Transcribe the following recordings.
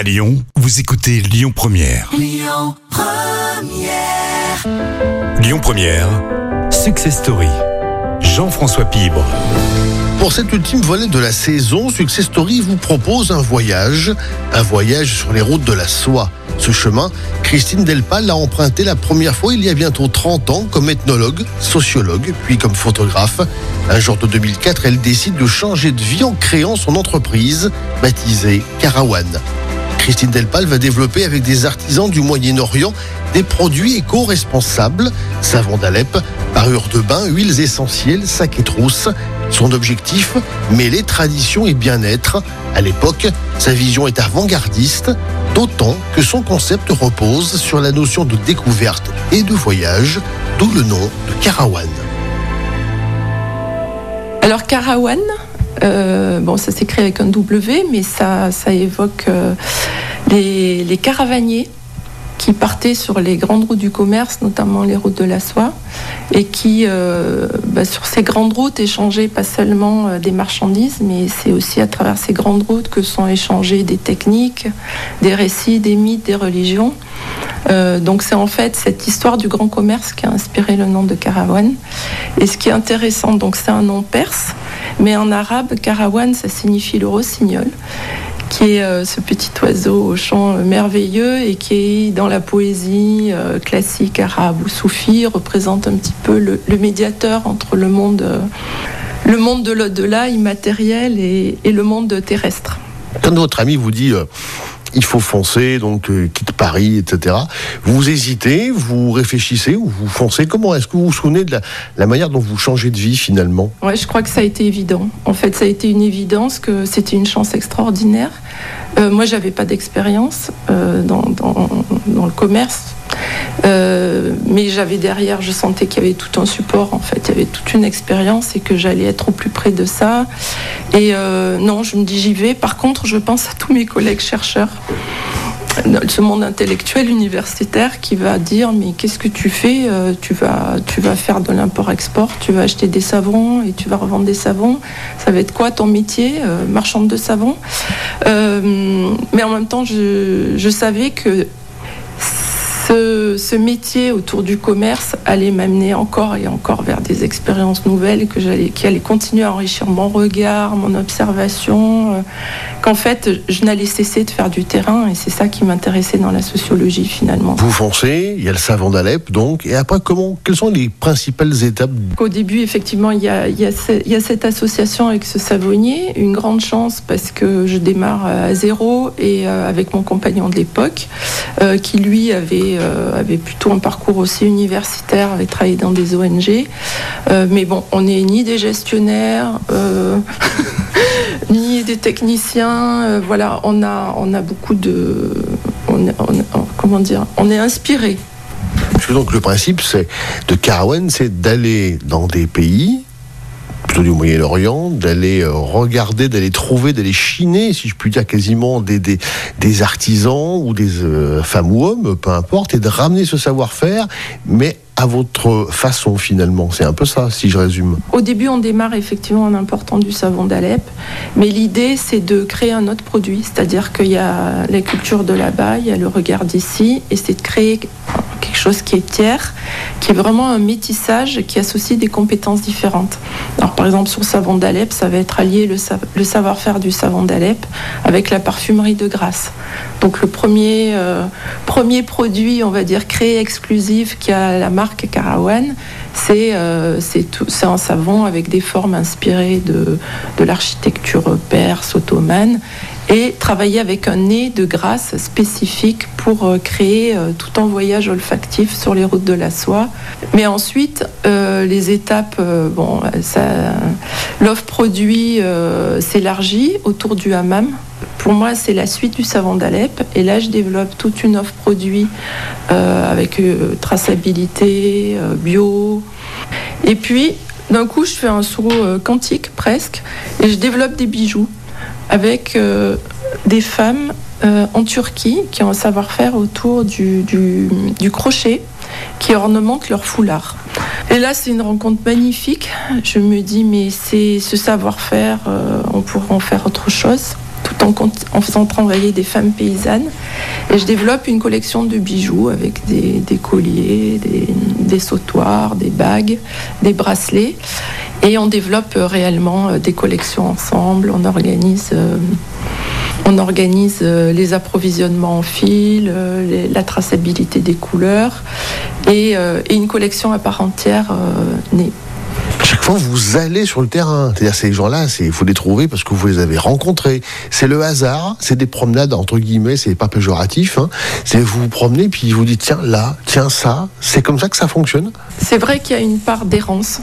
À Lyon, vous écoutez Lyon Première. Lyon Première. Lyon Première, Success Story. Jean-François Pibre. Pour cette ultime volée de la saison, Success Story vous propose un voyage, un voyage sur les routes de la soie. Ce chemin, Christine Delpal l'a emprunté la première fois il y a bientôt 30 ans comme ethnologue, sociologue, puis comme photographe. Un jour de 2004, elle décide de changer de vie en créant son entreprise, baptisée Carawan. Christine Delpal va développer avec des artisans du Moyen-Orient des produits éco-responsables, savon d'Alep, parures de bain, huiles essentielles, sacs et trousses. Son objectif, mêler tradition et bien-être. À l'époque, sa vision est avant-gardiste, d'autant que son concept repose sur la notion de découverte et de voyage, d'où le nom de Carawan. Alors Carawan, euh, bon, ça s'écrit avec un W, mais ça, évoque euh, les caravaniers qui partaient sur les grandes routes du commerce, notamment les routes de la soie, et qui, euh, bah, sur ces grandes routes, échangeaient pas seulement euh, des marchandises, mais c'est aussi à travers ces grandes routes que sont échangées des techniques, des récits, des mythes, des religions. Euh, donc c'est en fait cette histoire du grand commerce qui a inspiré le nom de Carawan. Et ce qui est intéressant, donc c'est un nom perse, mais en arabe, Carawan, ça signifie le rossignol qui est euh, ce petit oiseau au chant euh, merveilleux et qui est dans la poésie euh, classique arabe ou soufie, représente un petit peu le, médiateur entre le monde, le monde de l'au-delà immatériel et, et le monde terrestre. Quand votre ami vous dit il faut foncer, donc euh, quitte Paris, etc., vous hésitez, vous réfléchissez ou vous foncez Comment est-ce que vous vous souvenez de la, manière dont vous changez de vie finalement? Ouais, je crois que ça a été évident. En fait, ça a été une évidence que c'était une chance extraordinaire. Euh, moi, j'avais pas d'expérience euh, dans, dans le commerce. Euh, mais j'avais derrière, je sentais qu'il y avait tout un support en fait, il y avait toute une expérience et que j'allais être au plus près de ça. Et euh, non, je me dis j'y vais. Par contre, je pense à tous mes collègues chercheurs ce monde intellectuel universitaire qui va dire mais qu'est-ce que tu fais Euh, tu vas tu vas faire de l'import-export tu vas acheter des savons et tu vas revendre des savons ça va être quoi ton métier marchande de savon Euh, mais en même temps je savais que ce, ce métier autour du commerce allait m'amener encore et encore vers des expériences nouvelles que j'allais, qui allaient continuer à enrichir mon regard, mon observation, euh, qu'en fait je n'allais cesser de faire du terrain et c'est ça qui m'intéressait dans la sociologie finalement. Vous foncez, il y a le savon d'Alep, donc, et après, comment, quelles sont les principales étapes Au début, effectivement, il y, a, il, y a ce- il y a cette association avec ce savonnier, une grande chance parce que je démarre à zéro et euh, avec mon compagnon de l'époque, euh, qui lui avait, euh, avait plutôt un parcours aussi universitaire, avait travaillé dans des ONG. Euh, mais bon, on n'est ni des gestionnaires, euh, ni des techniciens. euh, voilà, on a, on a beaucoup de. Comment dire On est inspiré Parce que donc le principe c'est de Carawan, c'est d'aller dans des pays plutôt du Moyen-Orient, d'aller euh, regarder, d'aller trouver, d'aller chiner, si je puis dire quasiment des, des, artisans ou des euh, femmes ou hommes, peu importe, et de ramener ce savoir-faire, mais à votre façon finalement. C'est un peu ça, si je résume. Au début, on démarre effectivement en important du savon d'Alep, mais l'idée, c'est de créer un autre produit, c'est-à-dire qu'il y a la culture de là-bas, il y a le regard d'ici, et c'est de créer quelque chose qui est tiers, qui est vraiment un métissage qui associe des compétences différentes. Alors, par exemple, sur le savon d'Alep, ça va être allié le, sa- le savoir-faire du savon d'Alep avec la parfumerie de Grasse. Donc, le premier, euh, premier produit, on va dire, créé exclusif qui a la marque Carawan, c'est euh, un savon avec des formes inspirées de, l'architecture perse, ottomane, et travailler avec un nez de grâce spécifique pour euh, créer tout un voyage olfactif sur les routes de la soie. Mais ensuite, les étapes, bon, l'offre produit s'élargit autour du hammam. Pour moi, c'est la suite du savon d'Alep. Et là, je développe toute une offre produit euh, avec euh, traçabilité, euh, bio. Et puis, d'un coup, je fais un saut quantique presque et je développe des bijoux avec des femmes en Turquie qui ont un savoir-faire autour du, du- crochet qui ornementent leur foulard. Et là, c'est une rencontre magnifique. Je me dis, mais c'est ce savoir-faire, on pourrait en faire autre chose. En, faisant travailler des femmes paysannes. Et je développe une collection de bijoux avec des, colliers, des, sautoirs, des bagues, des bracelets. Et on développe réellement des collections ensemble. On organise on organise euh, les approvisionnements en fil, euh, la traçabilité des couleurs et, euh, une collection à part entière née. Chaque fois, vous allez sur le terrain. C'est-à-dire, ces gens-là, il faut les trouver parce que vous les avez rencontrés. C'est le hasard, c'est des promenades, entre guillemets, c'est pas péjoratif. Hein. C'est vous vous promenez, puis vous dites, tiens, là, tiens, ça. C'est comme ça que ça fonctionne? C'est vrai qu'il y a une part d'errance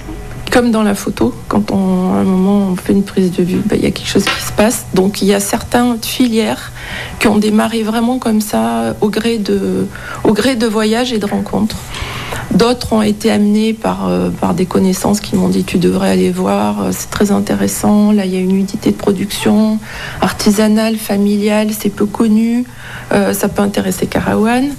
comme dans la photo, quand on, à un moment on fait une prise de vue, bah, il y a quelque chose qui se passe. Donc il y a certaines filières qui ont démarré vraiment comme ça, au gré de, au gré de voyages et de rencontres. D'autres ont été amenés par, euh, par des connaissances qui m'ont dit tu devrais aller voir, euh, c'est très intéressant. Là, il y a une unité de production artisanale, familiale, c'est peu connu. Euh, ça peut intéresser Carawan.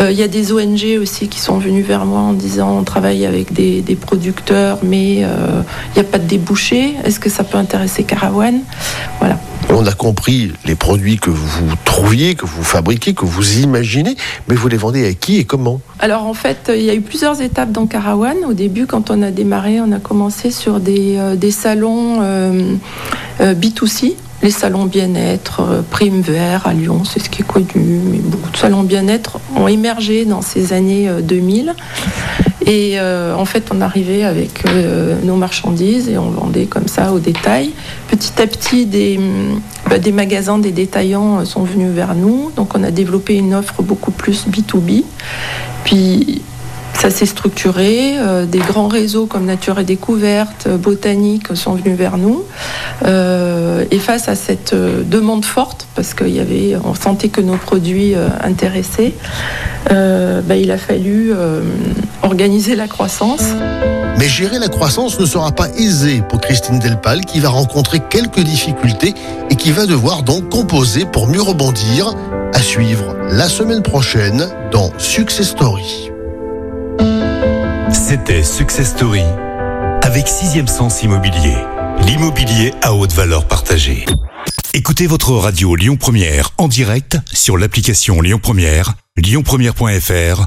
il y a des ONG aussi qui sont venus vers moi en disant on travaille avec des, des producteurs, mais il n'y a pas de débouché. Est-ce que ça peut intéresser Carawan Voilà. On a compris les produits que vous trouviez, que vous fabriquez, que vous imaginez, mais vous les vendez à qui et comment? Alors en fait, il y a eu plusieurs étapes dans Carawan. Au début, quand on a démarré, on a commencé sur des, euh, salons euh, euh, B2C les salons bien-être, Prime Vert à Lyon, c'est ce qui est connu, mais beaucoup de salons bien-être ont émergé dans ces années 2000. Et en fait, on arrivait avec nos marchandises et on vendait comme ça au détail. Petit à petit, des, bah, magasins, des détaillants euh, sont venus vers nous. Donc, on a développé une offre beaucoup plus B2B. Puis, ça s'est structuré. des grands réseaux comme Nature et Découverte, Botanique sont venus vers nous. et face à cette demande forte, parce qu'il y avait, on sentait que nos produits intéressaient, bah, il a fallu organiser la croissance. Mais gérer la croissance ne sera pas aisé pour Christine Delpal qui va rencontrer quelques difficultés et qui va devoir donc composer pour mieux rebondir. À suivre la semaine prochaine dans Success Story. C'était Success Story avec Sixième Sens Immobilier, l'immobilier à haute valeur partagée. Écoutez votre radio Lyon Première en direct sur l'application Lyon Première, lyonpremière.fr